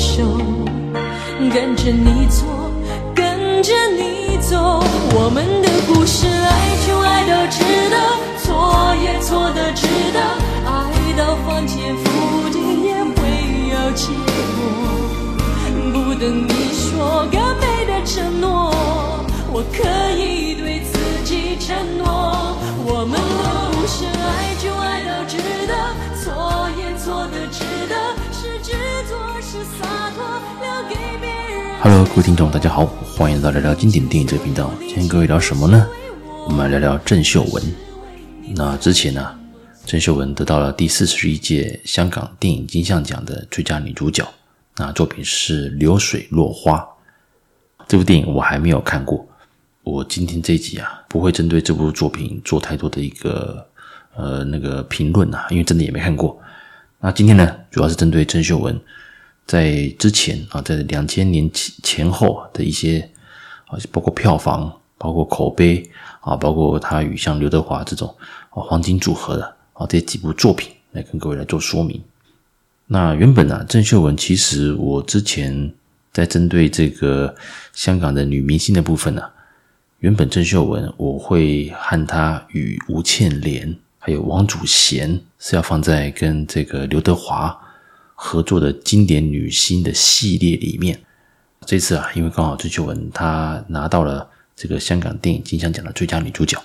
手，跟着你走，跟着你走，我们的故事，爱就爱到值得，错也错得值得，爱到翻天覆地也会有结果，不等你说个美的承诺，我可以 Hello，各位听众，大家好，欢迎来到聊聊经典电影这个频道。今天各位聊什么呢？我们来聊聊郑秀文。那之前呢、郑秀文得到了第四十一届香港电影金像奖的最佳女主角。那作品是《流水落花》。这部电影我还没有看过。我今天这集啊，不会针对这部作品做太多的一个呃那个评论啊，因为真的也没看过。那今天呢，主要是针对郑秀文在之前啊，在两千年前前后的一些啊，包括票房、包括口碑啊，包括他与像刘德华这种啊黄金组合的啊这几部作品，来跟各位来做说明。那原本呢，郑秀文其实我之前在针对这个香港的女明星的部分呢，原本郑秀文我会和她与吴倩莲。还有王祖贤是要放在跟这个刘德华合作的经典女星的系列里面。这次啊，因为刚好郑秀文她拿到了这个香港电影金像奖的最佳女主角，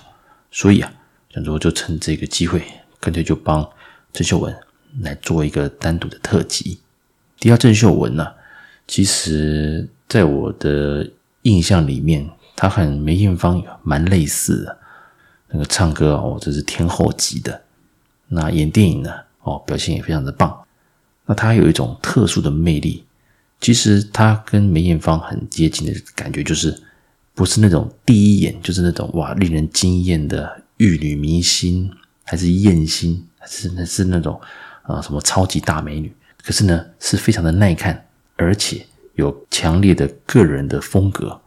所以啊，想说就趁这个机会，干脆就帮郑秀文来做一个单独的特辑。提到郑秀文呢、其实在我的印象里面，她和梅艳芳蛮类似的。那个唱歌哦，这是天后级的。那演电影呢，哦，表现也非常的棒。那他有一种特殊的魅力。其实他跟梅艳芳很接近的感觉，就是不是那种第一眼就是那种哇令人惊艳的玉女明星，还是艳星，还是那是那种啊什么超级大美女。可是呢，是非常的耐看，而且有强烈的个人的风格，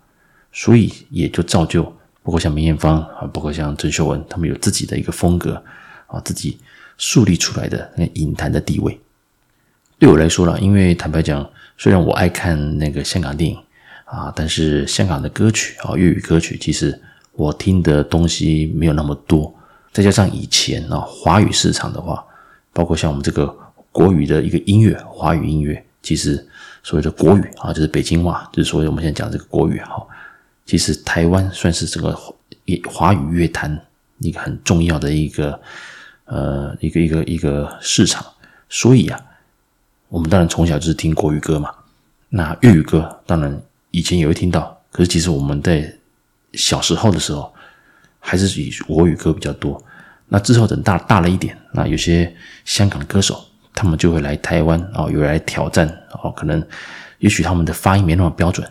所以也就造就。包括像梅艳芳啊，包括像郑秀文，他们有自己的一个风格啊，自己树立出来的那影坛的地位。对我来说啦，因为坦白讲，虽然我爱看那个香港电影啊，但是香港的歌曲啊，粤语歌曲，其实我听的东西没有那么多。再加上以前啊，华语市场的话，包括像我们这个国语的一个音乐，华语音乐，其实所谓的国语啊，就是北京话，就是所谓我们现在讲这个国语哈。其实台湾算是这个华语乐坛一个很重要的一个呃一个一个一个市场，所以啊，我们当然从小就是听国语歌嘛。那粤语歌当然以前也会听到，可是其实我们在小时候的时候还是以国语歌比较多。那之后等大大了一点，那有些香港的歌手他们就会来台湾啊，有来挑战哦，可能也许他们的发音没那么标准。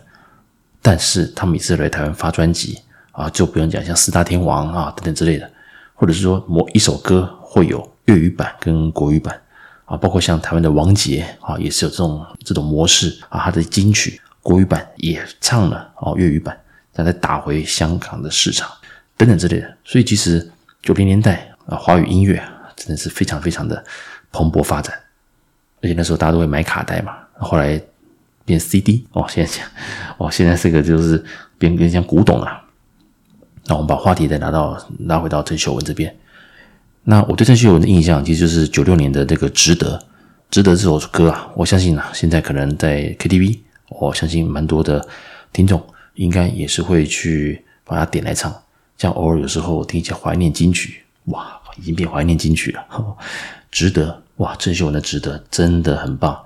但是他们每次来台湾发专辑啊，就不用讲像四大天王啊等等之类的，或者是说某一首歌会有粤语版跟国语版啊，包括像台湾的王杰啊，也是有这种这种模式啊，他的金曲国语版也唱了哦粤语版，再打回香港的市场等等之类的。所以其实九零年代啊，华语音乐真的是非常非常的蓬勃发展，而且那时候大家都会买卡带嘛，后来。变 CD 哦，现在哦，现在这个就是变更像古董了。那我们把话题再拿到拉回到郑秀文这边。那我对郑秀文的印象，其实就是九六年的这个《值得》，《值得》这首歌啊，我相信啊，现在可能在 KTV，我相信蛮多的听众应该也是会去把它点来唱。像偶尔有时候我听一些怀念金曲，哇，已经变怀念金曲了。《值得》哇，郑秀文的《值得》真的很棒。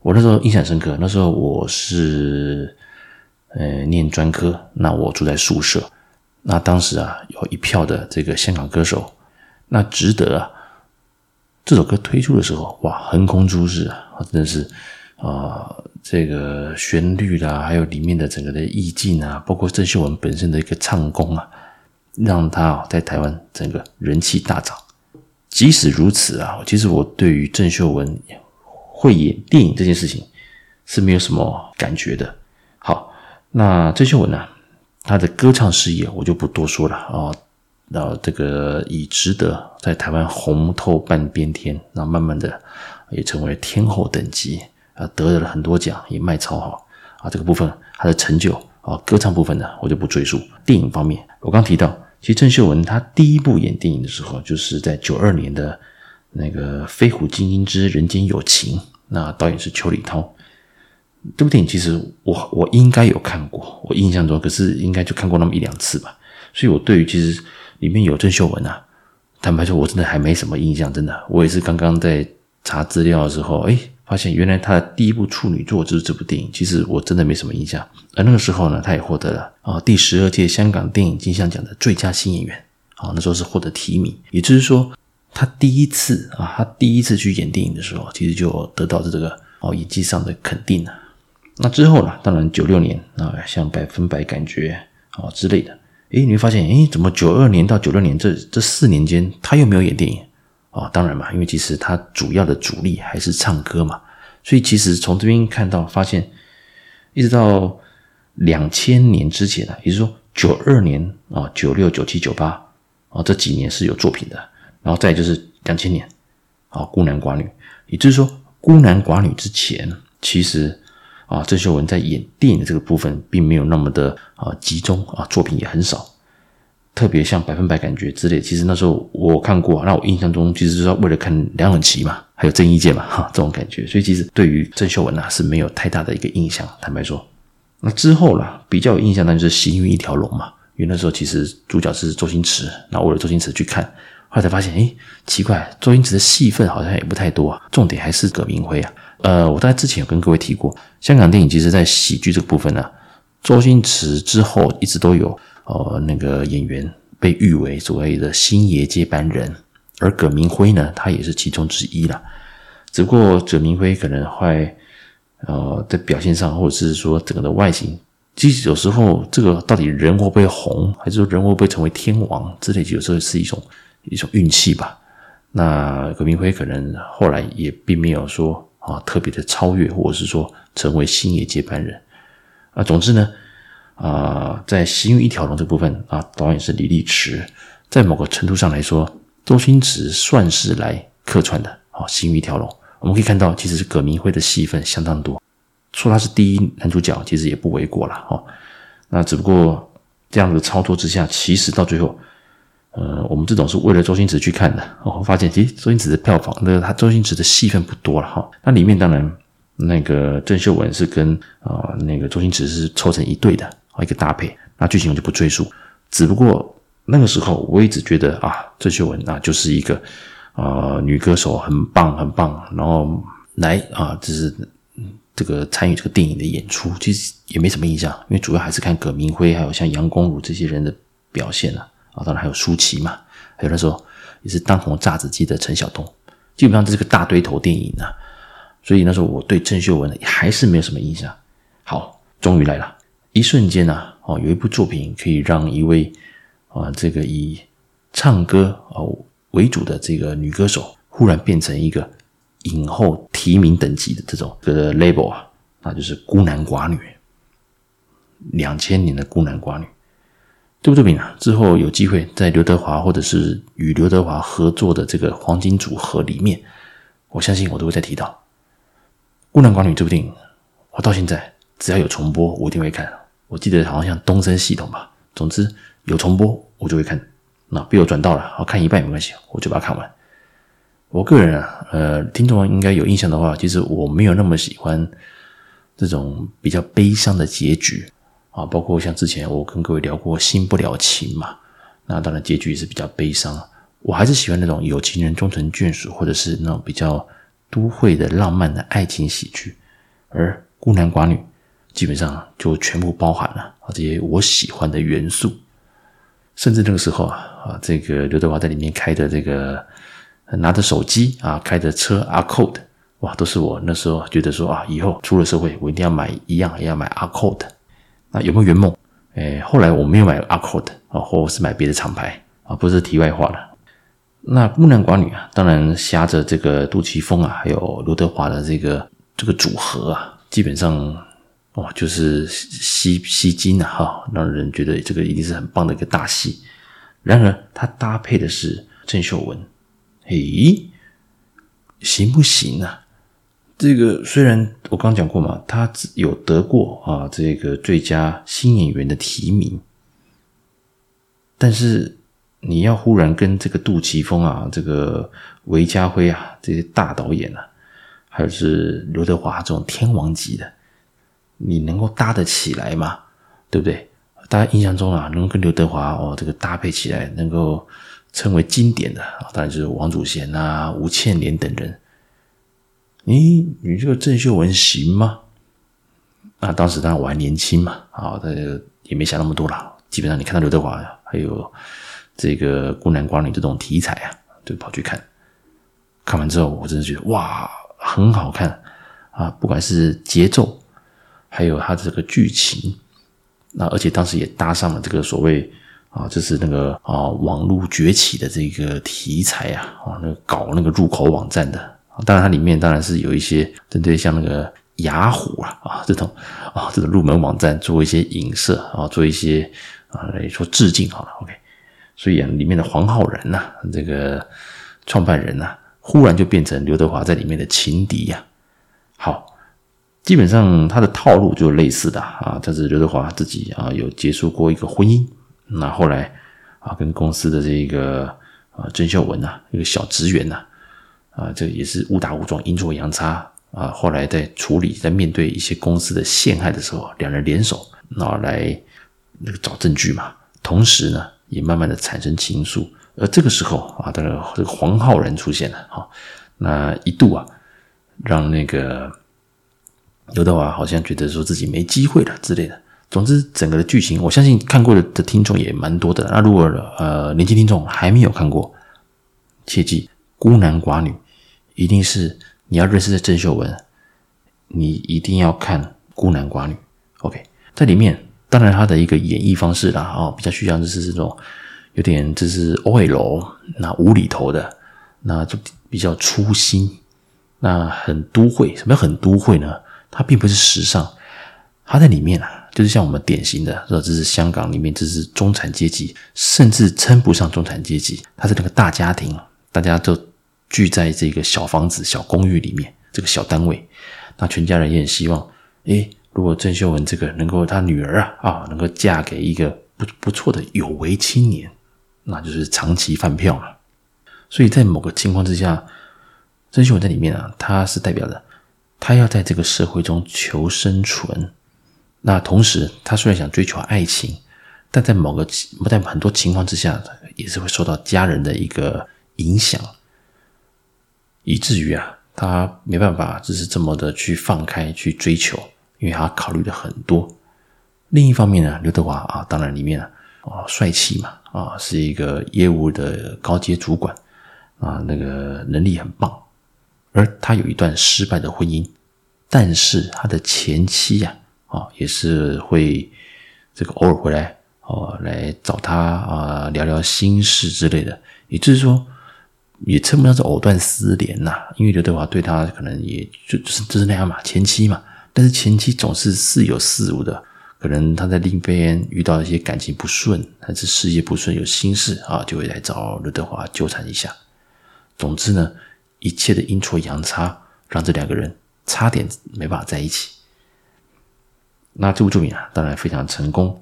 我那时候印象深刻，那时候我是呃念专科，那我住在宿舍，那当时啊有一票的这个香港歌手，那值得啊，这首歌推出的时候，哇，横空出世啊，真的是啊、呃，这个旋律啦，还有里面的整个的意境啊，包括郑秀文本身的一个唱功啊，让他啊在台湾整个人气大涨。即使如此啊，其实我对于郑秀文。会演电影这件事情是没有什么感觉的。好，那郑秀文呢？她的歌唱事业我就不多说了啊。后这个已值得在台湾红透半边天，然后慢慢的也成为天后等级，啊，得了很多奖，也卖超好啊。这个部分他的成就啊，歌唱部分呢，我就不赘述。电影方面，我刚提到，其实郑秀文她第一部演电影的时候，就是在九二年的那个《飞虎精英之人间有情》，那导演是邱礼涛。这部电影其实我我应该有看过，我印象中可是应该就看过那么一两次吧。所以我对于其实里面有郑秀文啊，坦白说，我真的还没什么印象。真的，我也是刚刚在查资料的时候，哎，发现原来她的第一部处女作就是这部电影。其实我真的没什么印象。而那个时候呢，她也获得了啊第十二届香港电影金像奖的最佳新演员啊，那时候是获得提名。也就是说，她第一次啊，她第一次去演电影的时候，其实就得到这个哦演技上的肯定了。那之后呢，当然九六年啊，像百分百感觉啊之类的。诶，你会发现，诶，怎么九二年到九六年这这四年间，他又没有演电影啊、当然嘛，因为其实他主要的主力还是唱歌嘛。所以其实从这边看到，发现一直到两千年之前呢，也就是说九二年啊、九六、九七、九八啊这几年是有作品的。然后再就是两千年啊，孤男寡女，也就是说孤男寡女之前，其实。啊，郑秀文在演电影的这个部分并没有那么的啊集中啊，作品也很少。特别像百分百感觉之类，其实那时候我看过，那我印象中其实是为了看梁咏琪嘛，还有郑伊健嘛，哈，这种感觉。所以其实对于郑秀文啊是没有太大的一个印象。坦白说，那之后啦，比较有印象那就是《行云一条龙》嘛，因为那时候其实主角是周星驰，那为了周星驰去看，后来才发现，诶，奇怪，周星驰的戏份好像也不太多啊，重点还是葛民辉啊。呃，我大概之前有跟各位提过，香港电影其实在喜剧这个部分呢，周星驰之后一直都有呃那个演员被誉为所谓的星爷接班人，而葛明辉呢，他也是其中之一啦。只不过葛明辉可能会呃在表现上，或者是说整个的外形，其实有时候这个到底人会不会红，还是说人会不会成为天王之类，有时候是一种一种运气吧。那葛明辉可能后来也并没有说。啊，特别的超越，或者是说成为星爷接班人啊。总之呢，啊，在《行运一条龙》这部分啊，导演是李力持，在某个程度上来说，周星驰算是来客串的。啊，《行运一条龙》，我们可以看到，其实是葛民辉的戏份相当多，说他是第一男主角，其实也不为过了。哈，那只不过这样的操作之下，其实到最后。呃，我们这种是为了周星驰去看的，我发现其实周星驰的票房，那个他周星驰的戏份不多了哈。那里面当然那个郑秀文是跟啊、那个周星驰是凑成一对的啊一个搭配，那剧情我就不赘述。只不过那个时候我一直觉得啊，郑秀文啊就是一个啊、女歌手，很棒很棒，然后来啊就是这个参与这个电影的演出，其实也没什么印象，因为主要还是看葛明辉还有像杨恭如这些人的表现啊。啊，当然还有舒淇嘛，还有那时候也是当红炸子鸡的陈晓东，基本上这是个大堆头电影啊，所以那时候我对郑秀文还是没有什么印象。好，终于来了，一瞬间啊，哦，有一部作品可以让一位啊这个以唱歌哦为主的这个女歌手，忽然变成一个影后提名等级的这种这个 label 啊，那就是孤男寡女，两千年的孤男寡女。这部作品啊，之后有机会在刘德华或者是与刘德华合作的这个黄金组合里面，我相信我都会再提到《孤男寡女》这部电影。我到现在只要有重播，我一定会看。我记得好像像东森系统吧，总之有重播我就会看。那被我转到了，我看。一半也没关系，我就把它看。完。我个人啊，呃，听众应该有印象的话，其实我没有那么喜欢这种比较悲伤的结局。啊，包括像之前我跟各位聊过《新不了情》嘛，那当然结局也是比较悲伤。我还是喜欢那种有情人终成眷属，或者是那种比较都会的浪漫的爱情喜剧。而孤男寡女基本上就全部包含了啊这些我喜欢的元素。甚至那个时候啊啊，这个刘德华在里面开的这个拿着手机啊开着车阿 Code，哇，都是我那时候觉得说啊，以后出了社会我一定要买一样，也要买阿 Code。那有没有圆梦？诶，后来我没有买 Accord 啊，或是买别的厂牌啊，不是题外话了。那孤男寡女啊，当然挟着这个杜琪峰啊，还有刘德华的这个这个组合啊，基本上哇，就是吸吸金啊，哈，让人觉得这个一定是很棒的一个大戏。然而，它搭配的是郑秀文，诶，行不行啊？这个虽然我刚讲过嘛，他有得过啊这个最佳新演员的提名，但是你要忽然跟这个杜琪峰啊、这个韦家辉啊这些大导演啊，还有是刘德华这种天王级的，你能够搭得起来吗？对不对？大家印象中啊，能跟刘德华哦这个搭配起来，能够称为经典的，当然就是王祖贤啊、吴倩莲等人。你你这个郑秀文行吗？那当时当然我还年轻嘛，啊，这个也没想那么多啦。基本上你看到刘德华还有这个孤男寡女这种题材啊，就跑去看。看完之后，我真的觉得哇，很好看啊！不管是节奏，还有他这个剧情。那而且当时也搭上了这个所谓啊，就是那个啊网络崛起的这个题材啊，啊那个搞那个入口网站的，当然它里面当然是有一些针对像那个雅虎啊啊这种啊这种入门网站做一些影射啊，做一些啊来说致敬好了，OK，所以啊里面的黄浩然呐，这个创办人呐，忽然就变成刘德华在里面的情敌呀，好。基本上他的套路就类似的啊，这是刘德华自己啊有结束过一个婚姻，那后来啊跟公司的这个啊郑秀文呐一个小职员呐啊这也是误打误撞阴错阳差啊，后来在处理在面对一些公司的陷害的时候，两人联手然后来那个找证据嘛，同时呢也慢慢的产生情愫，而这个时候啊当然这个黄浩然出现了啊，那一度啊让那个。刘德华好像觉得说自己没机会了之类的。总之，整个的剧情，我相信看过的的听众也蛮多的。那如果呃年轻听众还没有看过，切记孤男寡女，一定是你要认识的郑秀文，你一定要看孤男寡女。OK，在里面当然他的一个演绎方式啦，哦，比较需要就是这种有点就是 OL 那无厘头的，那就比较粗心，那很都会。什么叫很都会呢？它并不是时尚，它在里面啊，就是像我们典型的，说这是香港里面，这是中产阶级，甚至称不上中产阶级，它是那个大家庭，大家都聚在这个小房子、小公寓里面，这个小单位，那全家人也很希望，诶，如果郑秀文这个能够她女儿啊啊，能够嫁给一个不不错的有为青年，那就是长期饭票了。所以在某个情况之下，郑秀文在里面啊，她是代表的。他要在这个社会中求生存，那同时他虽然想追求爱情，但在某个在很多情况之下，也是会受到家人的一个影响，以至于啊，他没办法就是这么的去放开去追求，因为他考虑的很多。另一方面呢，刘德华啊，当然里面啊，啊帅气嘛，啊是一个业务的高阶主管啊，那个能力很棒。而他有一段失败的婚姻，但是他的前妻呀，啊，也是会这个偶尔回来哦，来找他啊，聊聊心事之类的。也就是说，也称不上是藕断丝连呐，因为刘德华对他可能也就就是就是那样嘛，前妻嘛。但是前妻总是似有似无的，可能他在另一边遇到一些感情不顺，还是事业不顺，有心事啊，就会来找刘德华纠缠一下。总之呢。一切的阴错阳差，让这两个人差点没办法在一起。那这部作品啊，当然非常成功。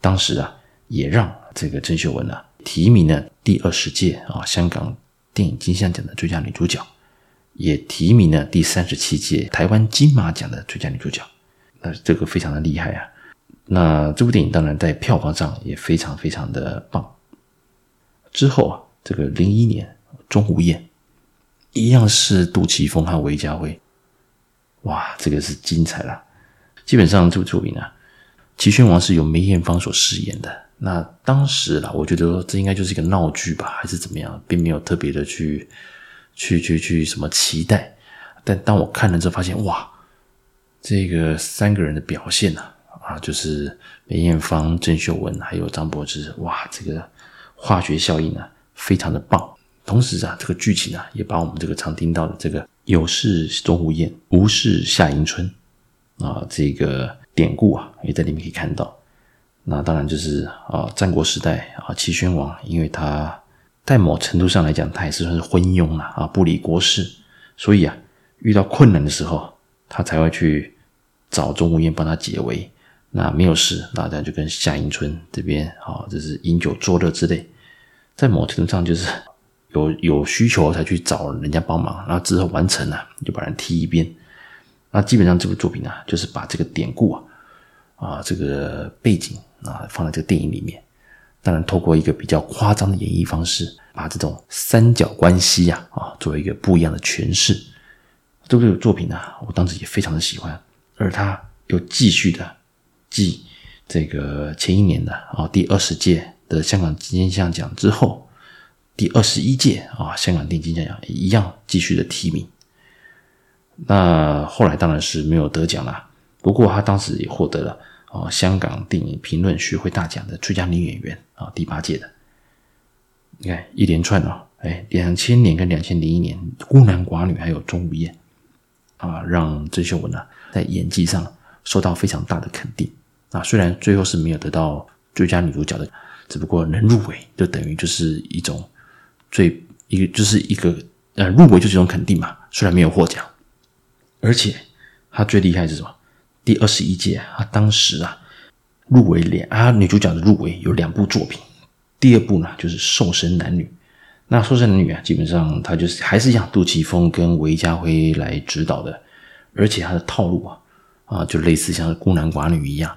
当时啊，也让这个郑秀文呢、啊、提名了第二十届啊香港电影金像奖的最佳女主角，也提名了第三十七届台湾金马奖的最佳女主角。那这个非常的厉害啊！那这部电影当然在票房上也非常非常的棒。之后啊，这个零一年《钟无艳》。一样是杜琪峰和韦家辉，哇，这个是精彩了。基本上这部作品呢，齐宣王是由梅艳芳所饰演的。那当时啦，我觉得这应该就是一个闹剧吧，还是怎么样，并没有特别的去去去去什么期待。但当我看了之后，发现哇，这个三个人的表现呢，啊，就是梅艳芳、郑秀文还有张柏芝，哇，这个化学效应啊，非常的棒。同时啊，这个剧情啊，也把我们这个常听到的这个“有事钟无艳，无事夏迎春”啊，这个典故啊，也在里面可以看到。那当然就是啊，战国时代啊，齐宣王，因为他在某程度上来讲，他也是算是昏庸了啊，不理国事，所以啊，遇到困难的时候，他才会去找钟无艳帮他解围。那没有事，那大家就跟夏迎春这边啊，就是饮酒作乐之类，在某程度上就是有有需求才去找人家帮忙，然后之后完成了就把人踢一边。那基本上这部作品呢，就是把这个典故啊啊这个背景啊放在这个电影里面，当然透过一个比较夸张的演绎方式，把这种三角关系呀啊作为一个不一样的诠释。这部作品呢，我当时也非常的喜欢，而他又继续的。继这个前一年的啊第二十届的香港金像奖之后，第二十一届啊香港电影金像奖一样继续的提名。那后来当然是没有得奖了，不过他当时也获得了啊香港电影评论学会大奖的最佳女演员啊第八届的。你看一连串啊，哎，两千年跟两千零一年孤男寡女还有钟无艳啊，让郑秀文呢在演技上受到非常大的肯定。啊，虽然最后是没有得到最佳女主角的，只不过能入围，就等于就是一种最一个就是一个呃入围就是一种肯定嘛。虽然没有获奖，而且她最厉害是什么？第二十一届，啊当时啊入围两啊女主角的入围有两部作品，第二部呢就是《瘦身男女》。那《瘦身男女》啊，基本上她就是还是一样，杜琪峰跟韦家辉来指导的，而且她的套路啊啊就类似像是孤男寡女一样。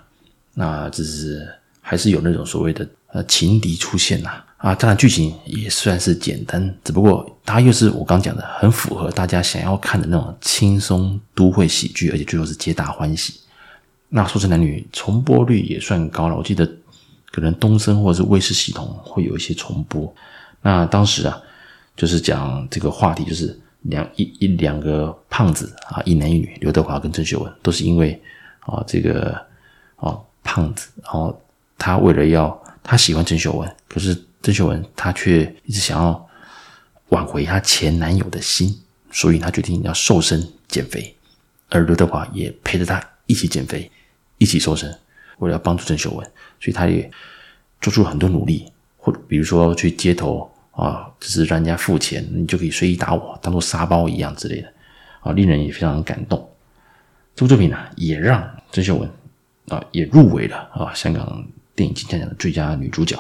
那只是还是有那种所谓的呃情敌出现呐，啊当然剧情也算是简单，只不过它又是我刚讲的很符合大家想要看的那种轻松都会喜剧，而且最后是皆大欢喜。那《瘦身男女》重播率也算高了，我记得可能东森或者是卫视系统会有一些重播。那当时啊，就是讲这个话题，就是两一一两个胖子啊，一男一女，刘德华跟郑秀文都是因为啊这个啊。胖子，然后他为了要他喜欢郑秀文，可是郑秀文她却一直想要挽回她前男友的心，所以她决定要瘦身减肥，而刘德华也陪着他一起减肥，一起瘦身，为了要帮助郑秀文，所以他也做出了很多努力，或比如说去街头啊，就是让人家付钱，你就可以随意打我，当做沙包一样之类的，啊，令人也非常感动。这部作品呢，也让郑秀文。啊，也入围了啊！香港电影金像奖的最佳女主角。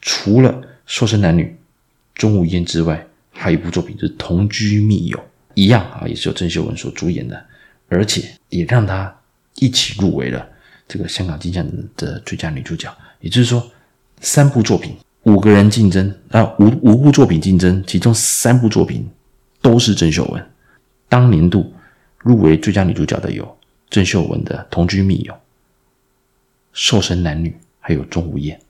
除了《瘦身男女》钟无艳之外，还有一部作品是《同居密友》，一样啊，也是由郑秀文所主演的，而且也让她一起入围了这个香港金像的最佳女主角。也就是说，三部作品，五个人竞争啊，五五部作品竞争，其中三部作品都是郑秀文。当年度入围最佳女主角的有郑秀文的《同居密友》。瘦身男女，还有钟无艳，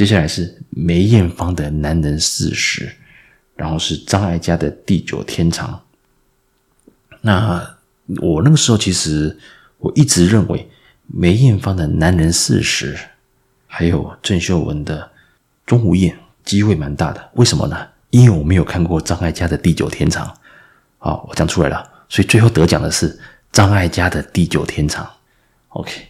接下来是梅艳芳的男人四十，然后是张艾嘉的地久天长。那我那个时候其实我一直认为梅艳芳的男人四十，还有郑秀文的钟无艳机会蛮大的。为什么呢？因为我没有看过张艾嘉的地久天长。好，我讲出来了，所以最后得奖的是张艾嘉的地久天长。OK。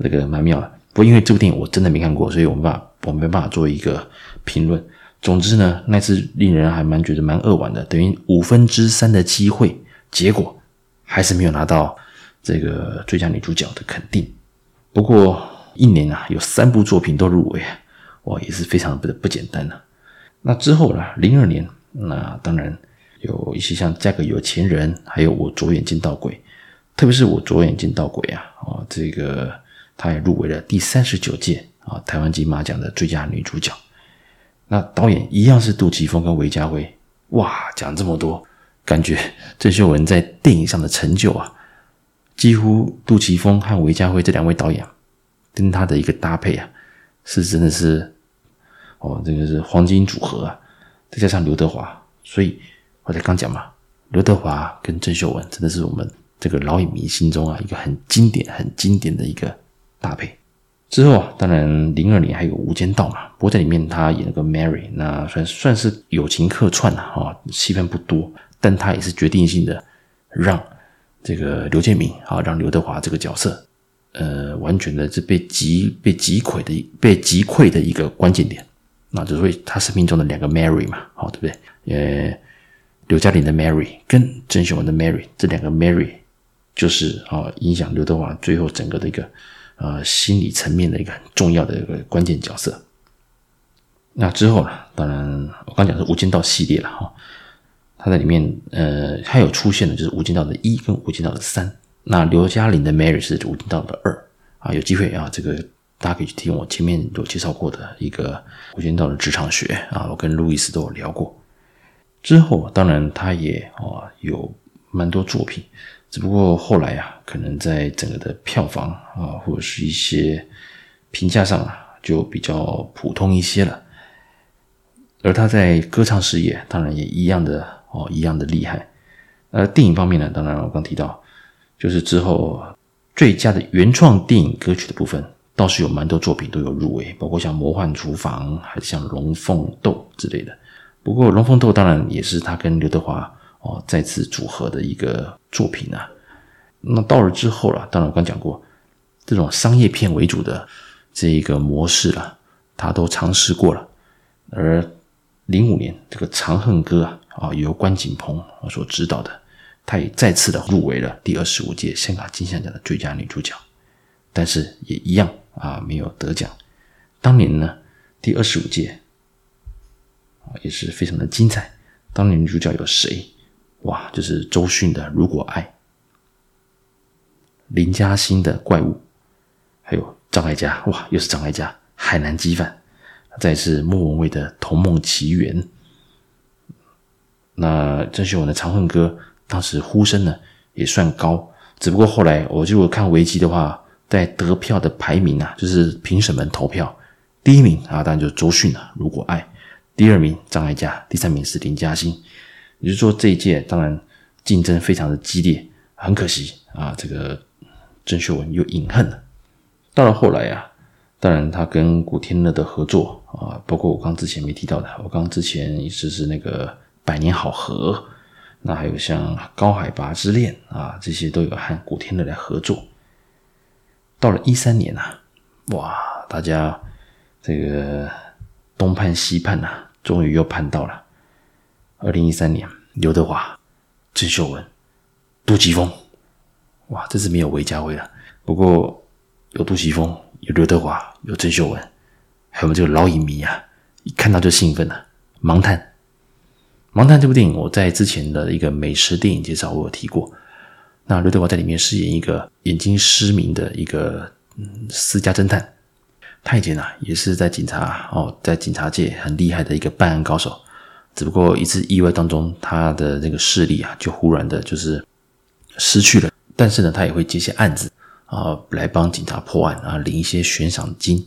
这个蛮妙的，不过因为这部电影我真的没看过，所以我没办法，我没办法做一个评论。总之呢，那次令人还蛮觉得蛮扼腕的，等于五分之三的机会，结果还是没有拿到这个最佳女主角的肯定。不过一年啊，有三部作品都入围，哇，也是非常的不简单呐、那之后呢，零二年，那当然有一些像《嫁个有钱人》，还有《我左眼见到鬼》，特别是《我左眼见到鬼》啊，哦，这个。她也入围了第三十九届啊台湾金马奖的最佳女主角。那导演一样是杜琪峰跟韦家辉。哇，讲这么多，感觉郑秀文在电影上的成就啊，几乎杜琪峰和韦家辉这两位导演跟他的一个搭配啊，是真的是哦，这个是黄金组合啊。再加上刘德华，所以我才刚讲嘛，刘德华跟郑秀文真的是我们这个老影迷心中啊一个很经典、很经典的一个。搭配之后啊，当然零二年还有《无间道》嘛，不过在里面他演了个 Mary，那算算是友情客串了啊，戏份不多，但他也是决定性的让这个刘建明啊，让刘德华这个角色，呃，完全的是被击被击溃的被击溃的一个关键点，那就是为他生命中的两个 Mary 嘛，好对不对？呃，刘嘉玲的 Mary 跟郑秀文的 Mary 这两个 Mary 就是啊影响刘德华最后整个的一个呃心理层面的一个很重要的一个关键角色。那之后呢，当然我刚讲是《无间道》系列了哈，他在里面呃还有出现的就是《无间道》的一跟《无间道》的三。那刘嘉玲的 Mary 是《无间道》的二啊，有机会啊这个。大家可以去听我前面有介绍过的一个《无间道》的职场学啊，我跟路易斯都有聊过。之后当然他也啊有蛮多作品，只不过后来啊，可能在整个的票房啊或者是一些评价上啊，就比较普通一些了。而他在歌唱事业当然也一样的哦，一样的厉害。而电影方面呢，当然我刚提到，就是之后最佳的原创电影歌曲的部分。倒是有蛮多作品都有入围，包括像《魔幻厨房》，还是像《龙凤斗》之类的。不过《龙凤斗》当然也是他跟刘德华哦再次组合的一个作品啊。那到了之后了，当然我刚讲过，这种商业片为主的这一个模式了，他都尝试过了。而零五年这个《长恨歌》啊，啊由关锦鹏所指导的，他也再次的入围了第二十五届香港金像奖的最佳女主角，但是也一样。啊，没有得奖。当年呢，第二十五届啊，也是非常的精彩。当年女主角有谁？哇，就是周迅的《如果爱》，林嘉欣的《怪物》，还有张艾嘉，哇，又是张艾嘉，《海南鸡饭》，再是莫文蔚的《童梦奇缘》。那郑秀文的《长恨歌》，当时呼声呢也算高，只不过后来我就看维基的话。在得票的排名啊，就是评审们投票，第一名啊，当然就是周迅啊，如果爱，第二名张艾嘉，第三名是林嘉欣。也就是说，这一届当然竞争非常的激烈，很可惜啊，这个郑秀文又饮恨了。到了后来啊，当然他跟古天乐的合作啊，包括我刚之前没提到的，我刚之前一直是那个《百年好合》，那还有像《高海拔之恋》啊，这些都有和古天乐来合作。到了一三年啊，哇，大家这个东盼西盼呐、啊，终于又盼到了。二零一三年，刘德华、郑秀文、杜琪峰，哇，这次没有韦家辉了。不过有杜琪峰，有刘德华，有郑秀文，还有我们这个老影迷啊，一看到就兴奋了、盲探，盲探这部电影，我在之前的一个美食电影介绍，我有提过。那刘德华在里面饰演一个眼睛失明的一个嗯私家侦探，他以前啊也是在警察哦，在警察界很厉害的一个办案高手，只不过一次意外当中，他的那个视力啊就忽然的就是失去了。但是呢，他也会接些案子啊，来帮警察破案啊，领一些悬赏金。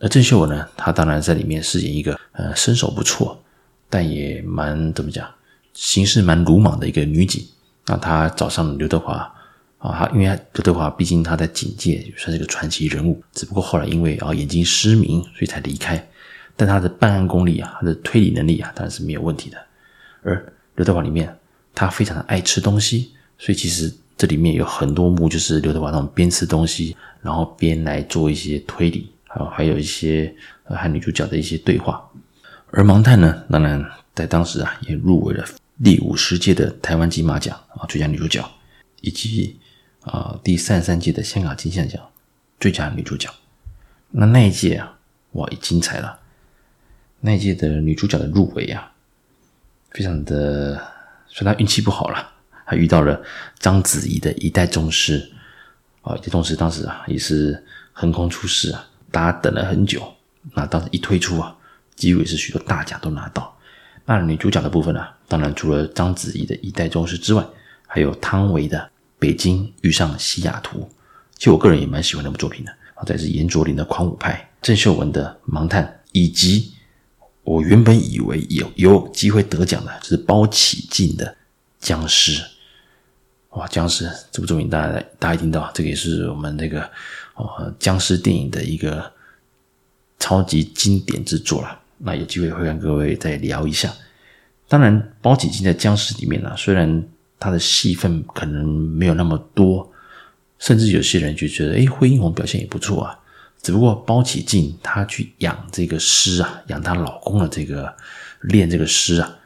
而郑秀文呢，她当然在里面饰演一个呃身手不错，但也蛮怎么讲，行事蛮鲁莽的一个女警。那她找上刘德华啊，他因为刘德华毕竟他在警界算是个传奇人物，只不过后来因为啊眼睛失明，所以才离开。但他的办案功力啊，他的推理能力啊，当然是没有问题的。而刘德华里面，他非常的爱吃东西，所以其实这里面有很多幕就是刘德华那种边吃东西，然后边来做一些推理，还有还有一些和女主角的一些对话。而盲探呢，当然在当时啊也入围了。第五十届的台湾金马奖啊，最佳女主角，以及啊第三十三届的香港金像奖最佳女主角。那那一届啊，哇，也精彩了。那一届的女主角的入围啊，非常的，虽然她运气不好了，还遇到了章子怡的一代宗师啊，一代宗师当时啊也是横空出世啊，大家等了很久。那当时一推出啊，几乎也是许多大奖都拿到。那女主角的部分呢、啊？当然，除了章子怡的一代宗师之外，还有汤唯的《北京遇上西雅图》。其实我个人也蛮喜欢那部作品的。啊，再是严卓林的《狂舞派》，郑秀文的《盲探》，以及我原本以为有有机会得奖的，就是包起静的《僵尸》。哇，《僵尸》这部作品，大家大家一听到，这个也是我们那个哦僵尸电影的一个超级经典之作了。那有机会会跟各位再聊一下。当然，包起镜在僵尸里面呢、啊，虽然他的戏份可能没有那么多，甚至有些人就觉得，哎，惠英红表现也不错啊。只不过包起镜她去养这个尸啊，养她老公的这个练这个尸啊，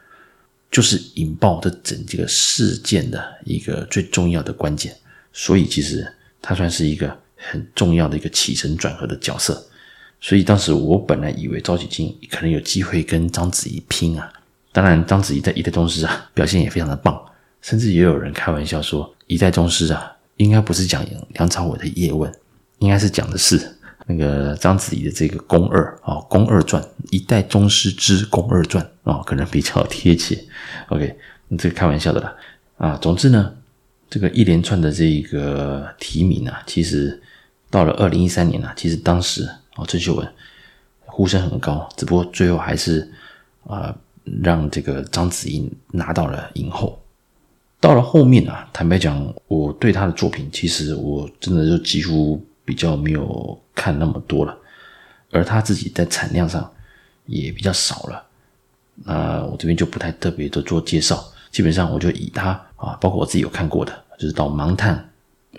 就是引爆这整这个事件的一个最重要的关键，所以其实他算是一个很重要的一个起承转合的角色。所以当时我本来以为赵启金可能有机会跟章子怡拼啊，当然章子怡在《一代宗师》啊表现也非常的棒，甚至也有人开玩笑说，《一代宗师》啊应该不是讲梁朝伟的叶问，应该是讲的是那个章子怡的这个宫二啊，宫二传，《一代宗师之宫二传》啊，哦，可能比较贴切。OK，这个开玩笑的啦啊。总之呢，这个一连串的这个提名啊，其实到了二零一三年啊，其实当时。哦，郑秀文呼声很高，只不过最后还是啊、让这个章子怡拿到了影后。到了后面啊，坦白讲，我对她的作品其实我真的就几乎比较没有看那么多了，而他自己在产量上也比较少了。那我这边就不太特别的做介绍，基本上我就以他啊，包括我自己有看过的，就是到《盲探》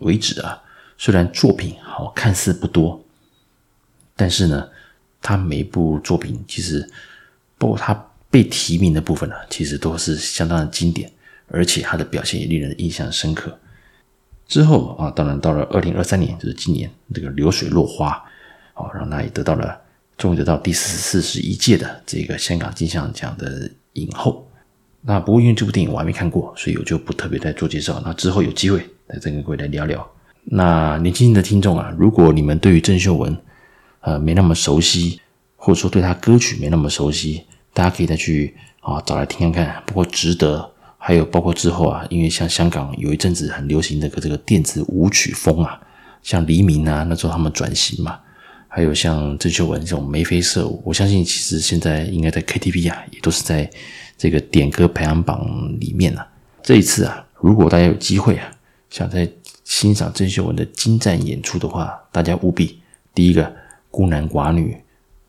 为止啊。虽然作品好看似不多。但是呢，他每一部作品其实，包括他被提名的部分呢，其实都是相当的经典，而且他的表现也令人印象深刻。之后啊，当然到了二零二三年，就是今年这个《流水落花》，啊，让他也得到了，终于得到第四十一届的这个香港金像奖的影后。那不过因为这部电影我还没看过，所以我就不特别再做介绍。那之后有机会再跟各位来聊聊。那年轻的听众啊，如果你们对于郑秀文，呃，没那么熟悉，或者说对他歌曲没那么熟悉，大家可以再去啊找来听看看。不过值得，还有包括之后啊，因为像香港有一阵子很流行的个这个电子舞曲风啊，像黎明啊，那时候他们转型嘛，还有像郑秀文这种眉飞色舞，我相信其实现在应该在 KTV 啊，也都是在这个点歌排行榜里面啊。这一次啊，如果大家有机会啊，想在欣赏郑秀文的精湛演出的话，大家务必第一个。孤男寡女、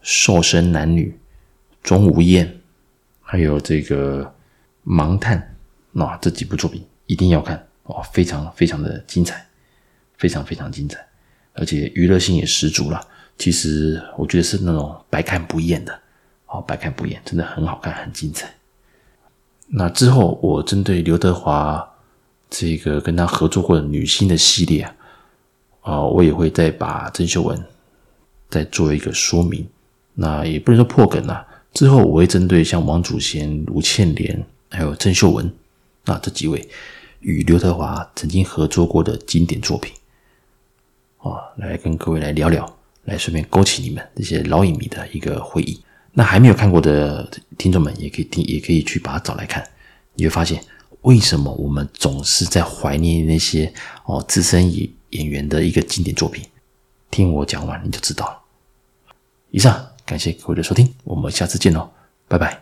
瘦身男女、钟无艳，还有这个盲探，那这几部作品一定要看哦，非常非常的精彩，非常非常精彩，而且娱乐性也十足了。其实我觉得是那种百看不厌的，哦，百看不厌，真的很好看，很精彩。那之后，我针对刘德华这个跟他合作过的女星的系列啊，啊，我也会再把郑秀文。再做一个说明，那也不能说破梗了。之后我会针对像王祖贤、吴倩莲还有郑秀文，那这几位与刘德华曾经合作过的经典作品，啊，来跟各位来聊聊，来顺便勾起你们这些老影迷的一个回忆。那还没有看过的听众们，也可以听，也可以去把它找来看。你会发现，为什么我们总是在怀念那些哦资深演演员的一个经典作品？听我讲完，你就知道了。以上，感谢各位的收听，我们下次见喽，拜拜。